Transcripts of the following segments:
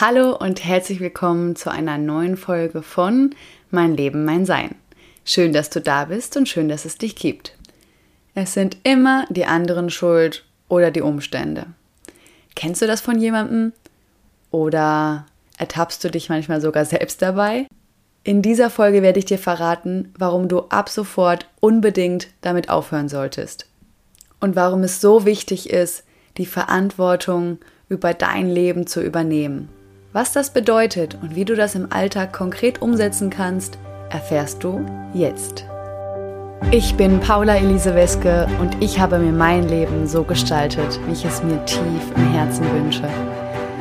Hallo und herzlich willkommen zu einer neuen Folge von Mein Leben, mein Sein. Schön, dass du da bist und schön, dass es dich gibt. Es sind immer die anderen schuld oder die Umstände. Kennst du das von jemandem? Oder ertappst du dich manchmal sogar selbst dabei? In dieser Folge werde ich dir verraten, warum du ab sofort unbedingt damit aufhören solltest. Und warum es so wichtig ist, die Verantwortung über dein Leben zu übernehmen. Was das bedeutet und wie du das im Alltag konkret umsetzen kannst, erfährst du jetzt. Ich bin Paula Elise Weske und ich habe mir mein Leben so gestaltet, wie ich es mir tief im Herzen wünsche.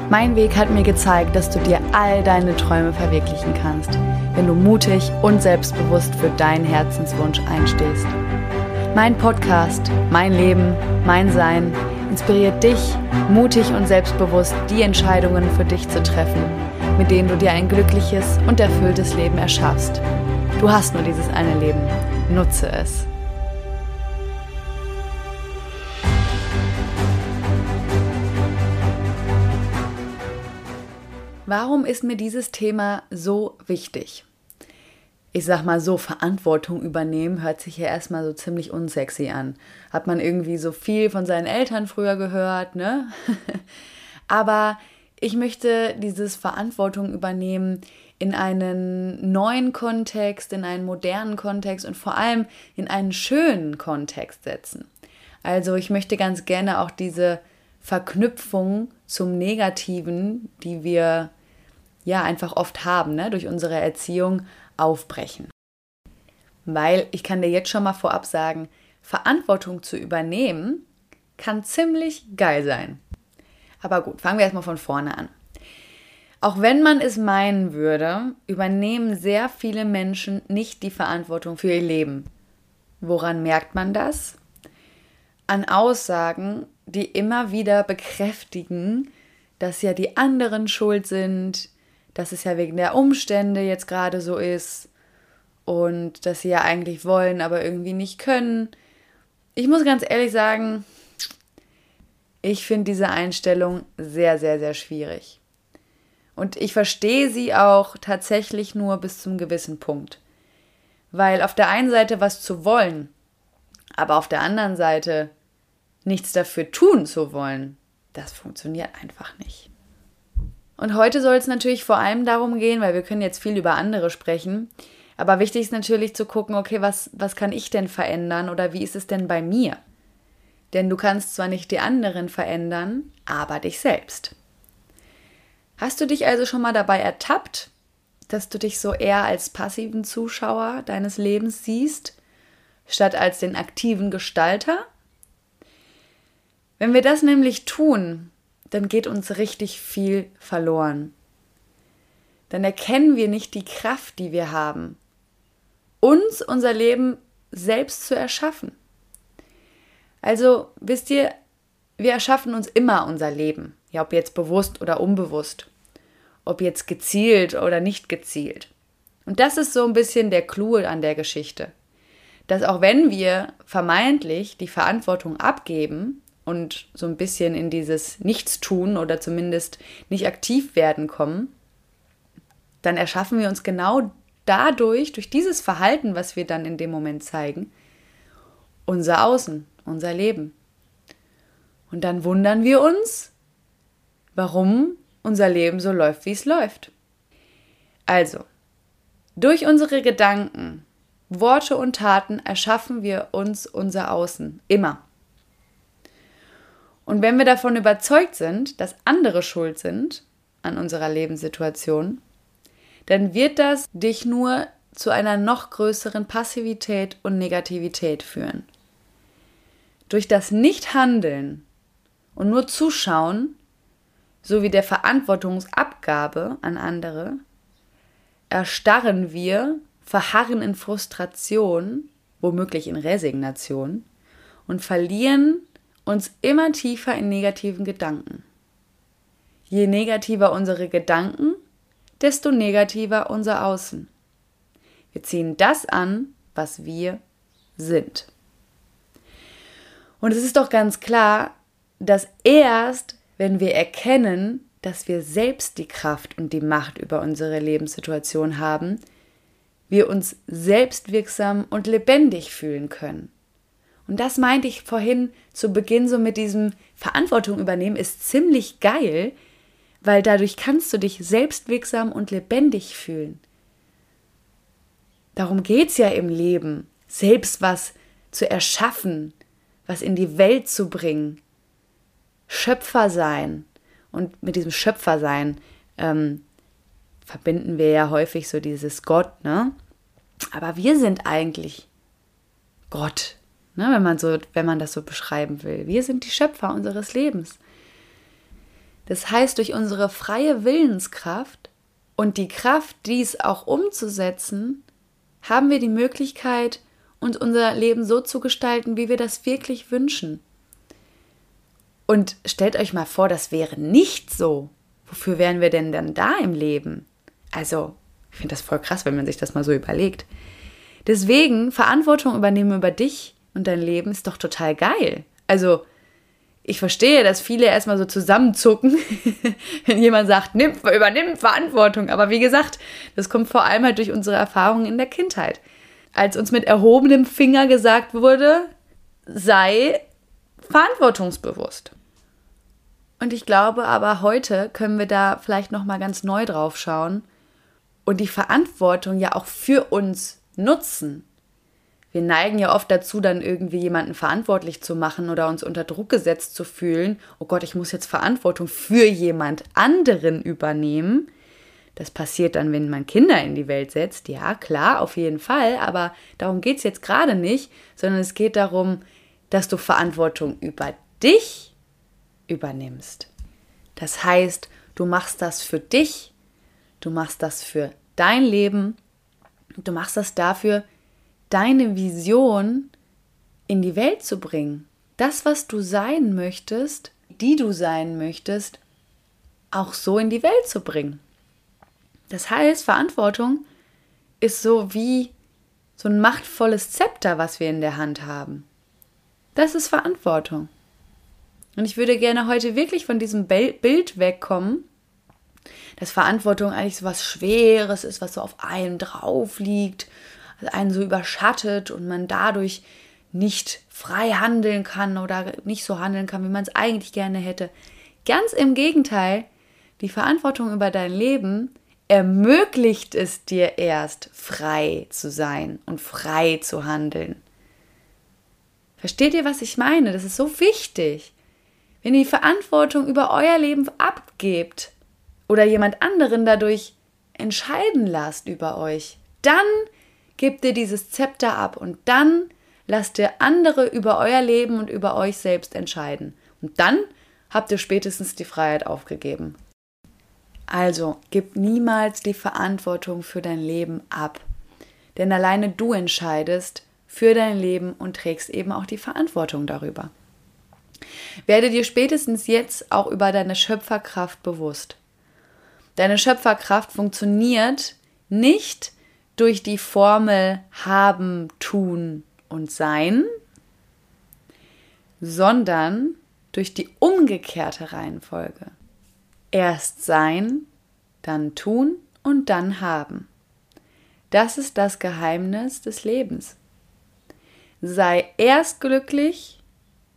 Mein Weg hat mir gezeigt, dass du dir all deine Träume verwirklichen kannst, wenn du mutig und selbstbewusst für deinen Herzenswunsch einstehst. Mein Podcast, mein Leben, mein Sein inspiriert dich, mutig und selbstbewusst die Entscheidungen für dich zu treffen, mit denen du dir ein glückliches und erfülltes Leben erschaffst. Du hast nur dieses eine Leben. Nutze es. Warum ist mir dieses Thema so wichtig? Ich sag mal so, Verantwortung übernehmen hört sich ja erstmal so ziemlich unsexy an. Hat man irgendwie so viel von seinen Eltern früher gehört, ne? Aber ich möchte dieses Verantwortung übernehmen in einen neuen Kontext, in einen modernen Kontext und vor allem in einen schönen Kontext setzen. Also ich möchte ganz gerne auch diese Verknüpfung zum Negativen, die wir ja einfach oft haben, ne, durch unsere Erziehung, aufbrechen. Weil ich kann dir jetzt schon mal vorab sagen, Verantwortung zu übernehmen kann ziemlich geil sein. Aber gut, fangen wir erstmal von vorne an. Auch wenn man es meinen würde, übernehmen sehr viele Menschen nicht die Verantwortung für ihr Leben. Woran merkt man das? An Aussagen, die immer wieder bekräftigen, dass ja die anderen schuld sind, dass es ja wegen der Umstände jetzt gerade so ist und dass sie ja eigentlich wollen, aber irgendwie nicht können. Ich muss ganz ehrlich sagen, ich finde diese Einstellung sehr, sehr, sehr schwierig. Und ich verstehe sie auch tatsächlich nur bis zum gewissen Punkt. Weil auf der einen Seite was zu wollen, aber auf der anderen Seite nichts dafür tun zu wollen, das funktioniert einfach nicht. Und heute soll es natürlich vor allem darum gehen, weil wir können jetzt viel über andere sprechen, aber wichtig ist natürlich zu gucken, okay, was, was kann ich denn verändern oder wie ist es denn bei mir? Denn du kannst zwar nicht die anderen verändern, aber dich selbst. Hast du dich also schon mal dabei ertappt, dass du dich so eher als passiven Zuschauer deines Lebens siehst, statt als den aktiven Gestalter? Wenn wir das nämlich tun, dann geht uns richtig viel verloren. Dann erkennen wir nicht die Kraft, die wir haben, uns unser Leben selbst zu erschaffen. Also, wisst ihr, wir erschaffen uns immer unser Leben, ja, ob jetzt bewusst oder unbewusst, ob jetzt gezielt oder nicht gezielt. Und das ist so ein bisschen der Clou an der Geschichte, dass auch wenn wir vermeintlich die Verantwortung abgeben, und so ein bisschen in dieses Nichtstun oder zumindest nicht aktiv werden kommen, dann erschaffen wir uns genau dadurch, durch dieses Verhalten, was wir dann in dem Moment zeigen, unser Außen, unser Leben. Und dann wundern wir uns, warum unser Leben so läuft, wie es läuft. Also, durch unsere Gedanken, Worte und Taten erschaffen wir uns unser Außen. Immer. Und wenn wir davon überzeugt sind, dass andere schuld sind an unserer Lebenssituation, dann wird das dich nur zu einer noch größeren Passivität und Negativität führen. Durch das Nichthandeln und nur Zuschauen sowie der Verantwortungsabgabe an andere erstarren wir, verharren in Frustration, womöglich in Resignation und verlieren uns immer tiefer in negativen Gedanken. Je negativer unsere Gedanken, desto negativer unser Außen. Wir ziehen das an, was wir sind. Und es ist doch ganz klar, dass erst, wenn wir erkennen, dass wir selbst die Kraft und die Macht über unsere Lebenssituation haben, wir uns selbstwirksam und lebendig fühlen können. Und das meinte ich vorhin zu Beginn so mit diesem Verantwortung übernehmen ist ziemlich geil, weil dadurch kannst du dich selbstwirksam und lebendig fühlen. Darum geht es ja im Leben, selbst was zu erschaffen, was in die Welt zu bringen, Schöpfer sein. Und mit diesem Schöpfer sein ähm, verbinden wir ja häufig so dieses Gott, ne? Aber wir sind eigentlich Gott, ne? wenn, man so, wenn man das so beschreiben will. Wir sind die Schöpfer unseres Lebens. Das heißt, durch unsere freie Willenskraft und die Kraft, dies auch umzusetzen, haben wir die Möglichkeit, uns unser Leben so zu gestalten, wie wir das wirklich wünschen. Und stellt euch mal vor, das wäre nicht so. Wofür wären wir denn dann da im Leben? Also, ich finde das voll krass, wenn man sich das mal so überlegt. Deswegen, Verantwortung übernehmen über dich und dein Leben ist doch total geil. Also, ich verstehe, dass viele erstmal so zusammenzucken, wenn jemand sagt, nimm, übernimm Verantwortung. Aber wie gesagt, das kommt vor allem halt durch unsere Erfahrungen in der Kindheit. Als uns mit erhobenem Finger gesagt wurde, sei verantwortungsbewusst. Und ich glaube aber heute können wir da vielleicht noch mal ganz neu drauf schauen und die Verantwortung ja auch für uns nutzen wir neigen ja oft dazu, dann irgendwie jemanden verantwortlich zu machen oder uns unter Druck gesetzt zu fühlen. Oh Gott, ich muss jetzt Verantwortung für jemand anderen übernehmen. Das passiert dann, wenn man Kinder in die Welt setzt. Ja, klar, auf jeden Fall. Aber darum geht es jetzt gerade nicht, sondern es geht darum, dass du Verantwortung über dich übernimmst. Das heißt, du machst das für dich, du machst das für dein Leben, du machst das dafür, deine Vision in die Welt zu bringen. Das, was du sein möchtest, die du sein möchtest, auch so in die Welt zu bringen. Das heißt, Verantwortung ist so wie so ein machtvolles Zepter, was wir in der Hand haben. Das ist Verantwortung. Und ich würde gerne heute wirklich von diesem Bild wegkommen, dass Verantwortung eigentlich so was Schweres ist, was so auf einem drauf liegt einen so überschattet und man dadurch nicht frei handeln kann oder nicht so handeln kann, wie man es eigentlich gerne hätte. Ganz im Gegenteil, die Verantwortung über dein Leben ermöglicht es dir erst, frei zu sein und frei zu handeln. Versteht ihr, was ich meine? Das ist so wichtig. Wenn ihr die Verantwortung über euer Leben abgebt oder jemand anderen dadurch entscheiden lasst über euch, dann gebt ihr dieses Zepter ab und dann lasst ihr andere über euer Leben und über euch selbst entscheiden. Und dann habt ihr spätestens die Freiheit aufgegeben. Also, gib niemals die Verantwortung für dein Leben ab. Denn alleine du entscheidest für dein Leben und trägst eben auch die Verantwortung darüber. Werde dir spätestens jetzt auch über deine Schöpferkraft bewusst. Deine Schöpferkraft funktioniert nicht, durch die Formel haben, tun und sein, sondern durch die umgekehrte Reihenfolge. Erst sein, dann tun und dann haben. Das ist das Geheimnis des Lebens. Sei erst glücklich,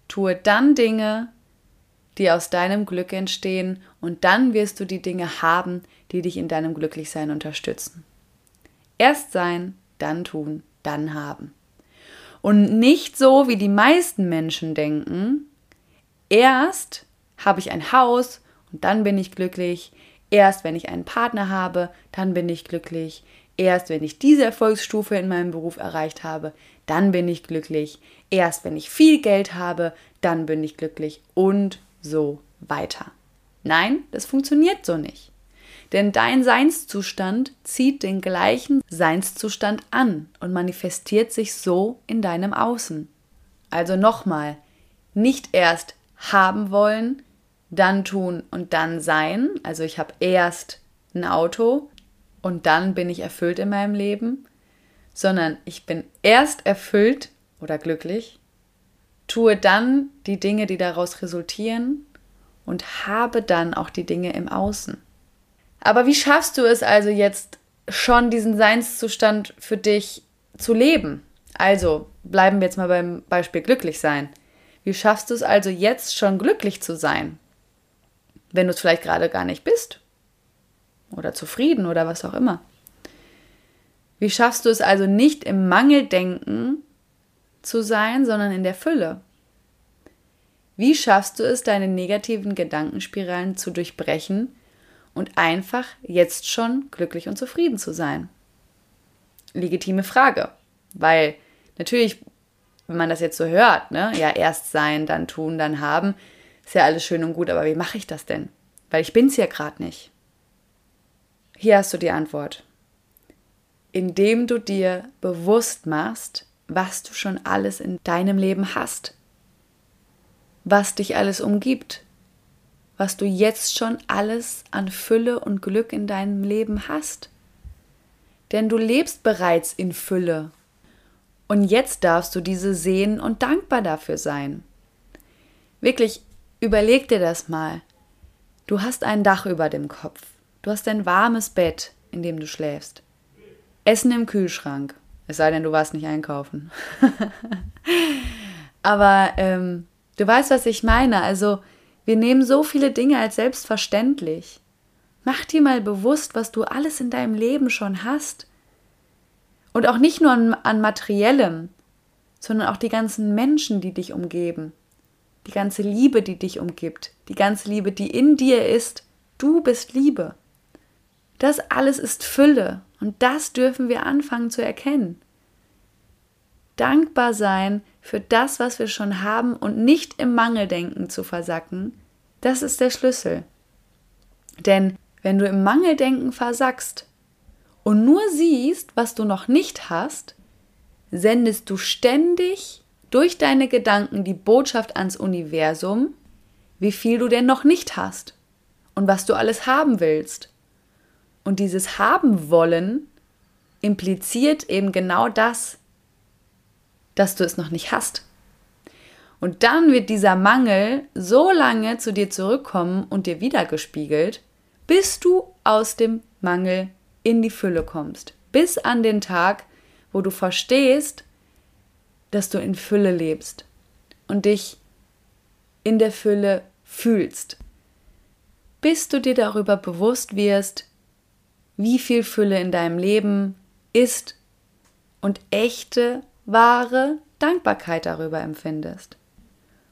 tue dann Dinge, die aus deinem Glück entstehen, und dann wirst du die Dinge haben, die dich in deinem Glücklichsein unterstützen. Erst sein, dann tun, dann haben. Und nicht so, wie die meisten Menschen denken, erst habe ich ein Haus und dann bin ich glücklich, erst wenn ich einen Partner habe, dann bin ich glücklich, erst wenn ich diese Erfolgsstufe in meinem Beruf erreicht habe, dann bin ich glücklich, erst wenn ich viel Geld habe, dann bin ich glücklich und so weiter. Nein, das funktioniert so nicht. Denn dein Seinszustand zieht den gleichen Seinszustand an und manifestiert sich so in deinem Außen. Also nochmal, nicht erst haben wollen, dann tun und dann sein. Also ich habe erst ein Auto und dann bin ich erfüllt in meinem Leben, sondern ich bin erst erfüllt oder glücklich, tue dann die Dinge, die daraus resultieren und habe dann auch die Dinge im Außen. Aber wie schaffst du es also jetzt schon diesen Seinszustand für dich zu leben? Also bleiben wir jetzt mal beim Beispiel glücklich sein. Wie schaffst du es also jetzt schon glücklich zu sein? Wenn du es vielleicht gerade gar nicht bist. Oder zufrieden oder was auch immer. Wie schaffst du es also nicht im Mangeldenken zu sein, sondern in der Fülle? Wie schaffst du es, deine negativen Gedankenspiralen zu durchbrechen und einfach jetzt schon glücklich und zufrieden zu sein? Legitime Frage, weil natürlich, wenn man das jetzt so hört, ne, ja, erst sein, dann tun, dann haben, ist ja alles schön und gut, aber wie mache ich das denn? Weil ich bin es ja gerade nicht. Hier hast du die Antwort. Indem du dir bewusst machst, was du schon alles in deinem Leben hast was dich alles umgibt, was du jetzt schon alles an Fülle und Glück in deinem Leben hast. Denn du lebst bereits in Fülle. Und jetzt darfst du diese sehen und dankbar dafür sein. Wirklich, überleg dir das mal. Du hast ein Dach über dem Kopf. Du hast ein warmes Bett, in dem du schläfst. Essen im Kühlschrank. Es sei denn, du warst nicht einkaufen. Aber ähm, Du weißt, was ich meine. Also, wir nehmen so viele Dinge als selbstverständlich. Mach dir mal bewusst, was du alles in deinem Leben schon hast. Und auch nicht nur an, an materiellem, sondern auch die ganzen Menschen, die dich umgeben. Die ganze Liebe, die dich umgibt. Die ganze Liebe, die in dir ist. Du bist Liebe. Das alles ist Fülle. Und das dürfen wir anfangen zu erkennen. Dankbar sein für das, was wir schon haben und nicht im Mangeldenken zu versacken, das ist der Schlüssel. Denn wenn du im Mangeldenken versackst und nur siehst, was du noch nicht hast, sendest du ständig durch deine Gedanken die Botschaft ans Universum, wie viel du denn noch nicht hast und was du alles haben willst. Und dieses haben wollen impliziert eben genau das, dass du es noch nicht hast. Und dann wird dieser Mangel so lange zu dir zurückkommen und dir wiedergespiegelt, bis du aus dem Mangel in die Fülle kommst. Bis an den Tag, wo du verstehst, dass du in Fülle lebst und dich in der Fülle fühlst. Bis du dir darüber bewusst wirst, wie viel Fülle in deinem Leben ist und echte wahre Dankbarkeit darüber empfindest.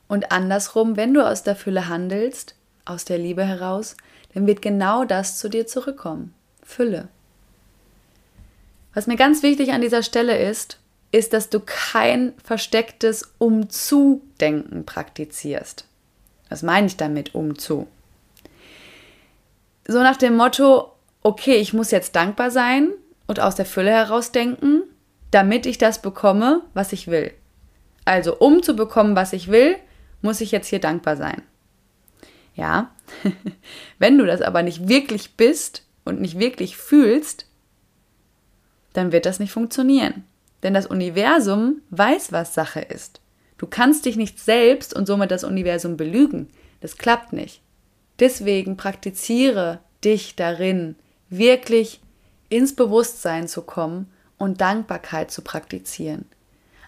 Und andersrum, wenn du aus der Fülle handelst, aus der Liebe heraus, dann wird genau das zu dir zurückkommen. Fülle. Was mir ganz wichtig an dieser Stelle ist, ist, dass du kein verstecktes Umzu-Denken praktizierst. Was meine ich damit umzu? So nach dem Motto, okay, ich muss jetzt dankbar sein und aus der Fülle heraus denken damit ich das bekomme, was ich will. Also, um zu bekommen, was ich will, muss ich jetzt hier dankbar sein. Ja, wenn du das aber nicht wirklich bist und nicht wirklich fühlst, dann wird das nicht funktionieren. Denn das Universum weiß, was Sache ist. Du kannst dich nicht selbst und somit das Universum belügen. Das klappt nicht. Deswegen praktiziere dich darin, wirklich ins Bewusstsein zu kommen und Dankbarkeit zu praktizieren.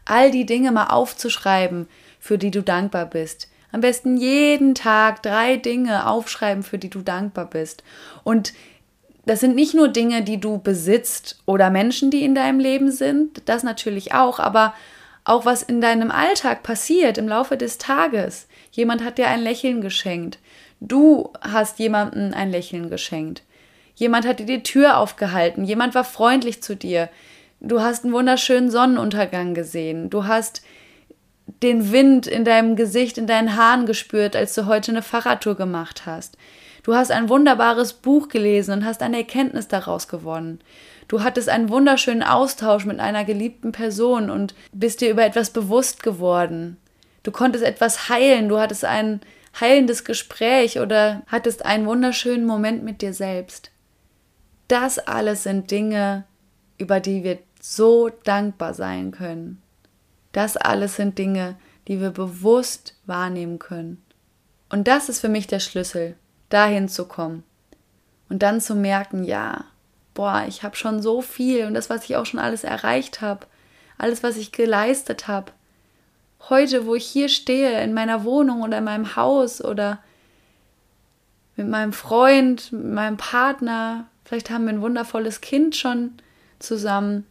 All die Dinge mal aufzuschreiben, für die du dankbar bist. Am besten jeden Tag drei Dinge aufschreiben, für die du dankbar bist. Und das sind nicht nur Dinge, die du besitzt oder Menschen, die in deinem Leben sind, das natürlich auch, aber auch was in deinem Alltag passiert im Laufe des Tages. Jemand hat dir ein Lächeln geschenkt. Du hast jemandem ein Lächeln geschenkt. Jemand hat dir die Tür aufgehalten. Jemand war freundlich zu dir. Du hast einen wunderschönen Sonnenuntergang gesehen. Du hast den Wind in deinem Gesicht, in deinen Haaren gespürt, als du heute eine Fahrradtour gemacht hast. Du hast ein wunderbares Buch gelesen und hast eine Erkenntnis daraus gewonnen. Du hattest einen wunderschönen Austausch mit einer geliebten Person und bist dir über etwas bewusst geworden. Du konntest etwas heilen, du hattest ein heilendes Gespräch oder hattest einen wunderschönen Moment mit dir selbst. Das alles sind Dinge, über die wir so dankbar sein können. Das alles sind Dinge, die wir bewusst wahrnehmen können. Und das ist für mich der Schlüssel, dahin zu kommen. Und dann zu merken, ja, boah, ich habe schon so viel und das, was ich auch schon alles erreicht habe, alles, was ich geleistet habe. Heute, wo ich hier stehe, in meiner Wohnung oder in meinem Haus oder mit meinem Freund, mit meinem Partner, vielleicht haben wir ein wundervolles Kind schon zusammen,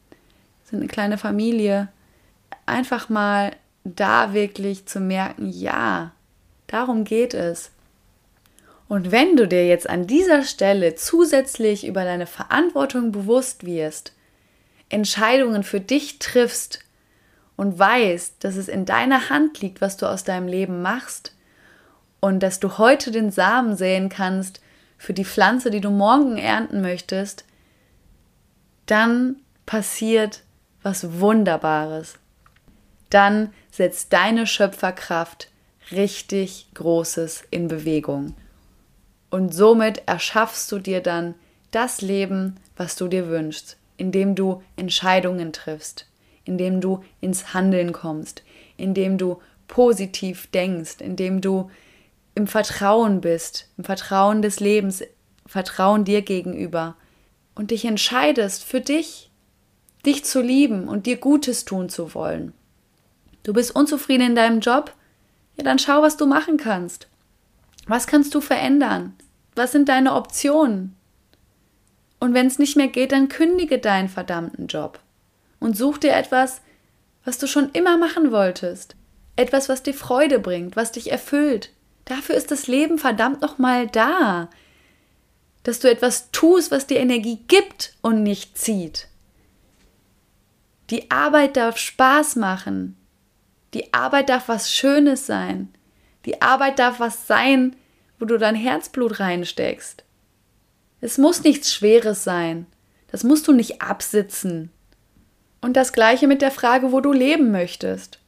sind eine kleine Familie. Einfach mal da wirklich zu merken, ja, darum geht es. Und wenn du dir jetzt an dieser Stelle zusätzlich über deine Verantwortung bewusst wirst, Entscheidungen für dich triffst und weißt, dass es in deiner Hand liegt, was du aus deinem Leben machst und dass du heute den Samen säen kannst für die Pflanze, die du morgen ernten möchtest, dann passiert was Wunderbares. Dann setzt deine Schöpferkraft richtig Großes in Bewegung. Und somit erschaffst du dir dann das Leben, was du dir wünschst, indem du Entscheidungen triffst, indem du ins Handeln kommst, indem du positiv denkst, indem du im Vertrauen bist, im Vertrauen des Lebens, Vertrauen dir gegenüber und dich entscheidest für dich, dich zu lieben und dir Gutes tun zu wollen. Du bist unzufrieden in deinem Job? Ja, dann schau, was du machen kannst. Was kannst du verändern? Was sind deine Optionen? Und wenn es nicht mehr geht, dann kündige deinen verdammten Job und such dir etwas, was du schon immer machen wolltest. Etwas, was dir Freude bringt, was dich erfüllt. Dafür ist das Leben verdammt nochmal da. Dass du etwas tust, was dir Energie gibt und nicht zieht. Die Arbeit darf Spaß machen. Die Arbeit darf was Schönes sein. Die Arbeit darf was sein, wo du dein Herzblut reinsteckst. Es muss nichts Schweres sein. Das musst du nicht absitzen. Und das gleiche mit der Frage, wo du leben möchtest.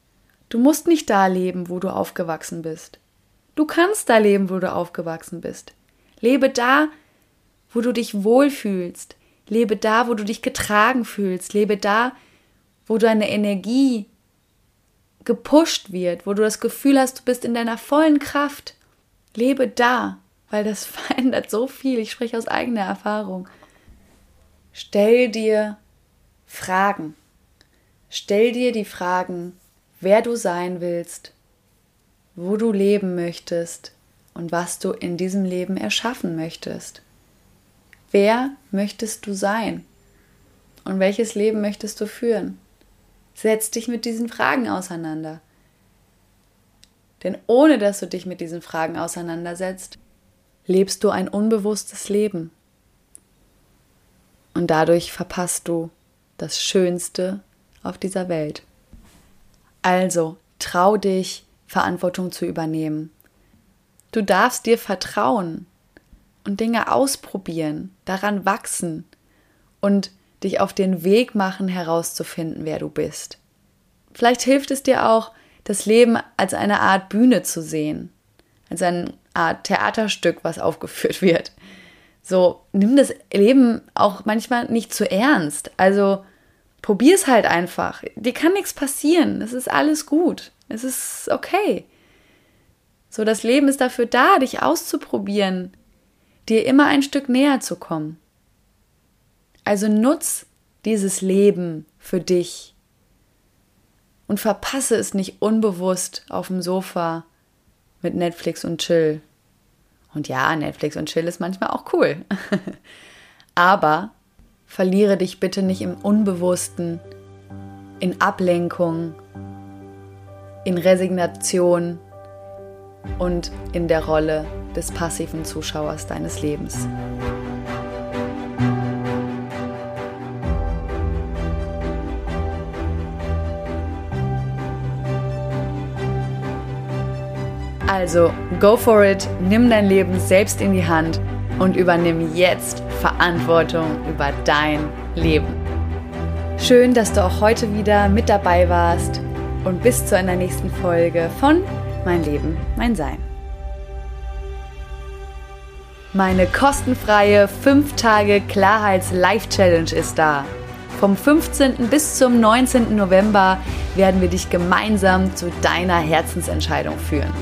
Du musst nicht da leben, wo du aufgewachsen bist. Du kannst da leben, wo du aufgewachsen bist. Lebe da, wo du dich wohlfühlst. Lebe da, wo du dich getragen fühlst. Lebe da, wo deine Energie gepusht wird, wo du das Gefühl hast, du bist in deiner vollen Kraft. Lebe da, weil das verändert so viel. Ich spreche aus eigener Erfahrung. Stell dir Fragen. Stell dir die Fragen, wer du sein willst, wo du leben möchtest und was du in diesem Leben erschaffen möchtest. Wer möchtest du sein? Und welches Leben möchtest du führen? Setz dich mit diesen Fragen auseinander. Denn ohne dass du dich mit diesen Fragen auseinandersetzt, lebst du ein unbewusstes Leben. Und dadurch verpasst du das Schönste auf dieser Welt. Also, trau dich, Verantwortung zu übernehmen. Du darfst dir vertrauen und Dinge ausprobieren, daran wachsen und dich auf den Weg machen, herauszufinden, wer du bist. Vielleicht hilft es dir auch, das Leben als eine Art Bühne zu sehen, als eine Art Theaterstück, was aufgeführt wird. So, nimm das Leben auch manchmal nicht zu ernst. Also probier es halt einfach. Dir kann nichts passieren. Es ist alles gut. Es ist okay. So, das Leben ist dafür da, dich auszuprobieren, dir immer ein Stück näher zu kommen. Also nutz dieses Leben für dich und verpasse es nicht unbewusst auf dem Sofa mit Netflix und Chill. Und ja, Netflix und Chill ist manchmal auch cool. Aber verliere dich bitte nicht im Unbewussten, in Ablenkung, in Resignation und in der Rolle des passiven Zuschauers deines Lebens. Also, go for it, nimm dein Leben selbst in die Hand und übernimm jetzt Verantwortung über dein Leben. Schön, dass du auch heute wieder mit dabei warst und bis zu einer nächsten Folge von Mein Leben, mein Sein. Meine kostenfreie 5 Tage Klarheits-Live-Challenge ist da. Vom 15. bis zum 19. November werden wir dich gemeinsam zu deiner Herzensentscheidung führen.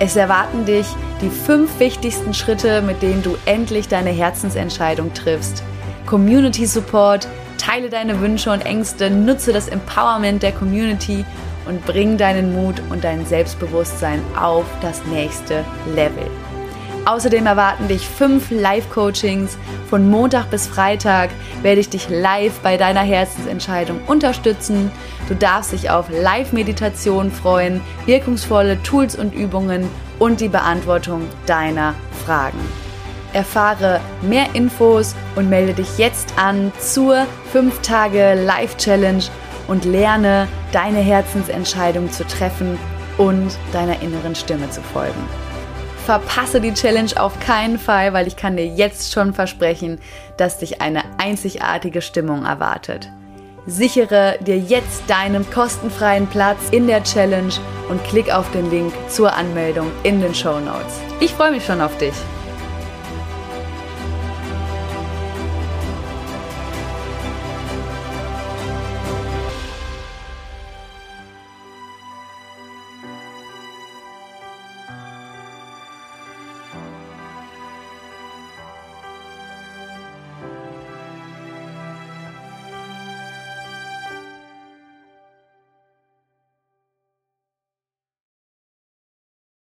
Es erwarten dich die fünf wichtigsten Schritte, mit denen du endlich deine Herzensentscheidung triffst. Community Support, teile deine Wünsche und Ängste, nutze das Empowerment der Community und bring deinen Mut und dein Selbstbewusstsein auf das nächste Level. Außerdem erwarten dich fünf Live-Coachings. Von Montag bis Freitag werde ich dich live bei deiner Herzensentscheidung unterstützen. Du darfst dich auf Live-Meditation freuen, wirkungsvolle Tools und Übungen und die Beantwortung deiner Fragen. Erfahre mehr Infos und melde dich jetzt an zur 5 Tage Live Challenge und lerne deine Herzensentscheidung zu treffen und deiner inneren Stimme zu folgen verpasse die Challenge auf keinen Fall, weil ich kann dir jetzt schon versprechen, dass dich eine einzigartige Stimmung erwartet. Sichere dir jetzt deinen kostenfreien Platz in der Challenge und klick auf den Link zur Anmeldung in den Show Notes. Ich freue mich schon auf dich.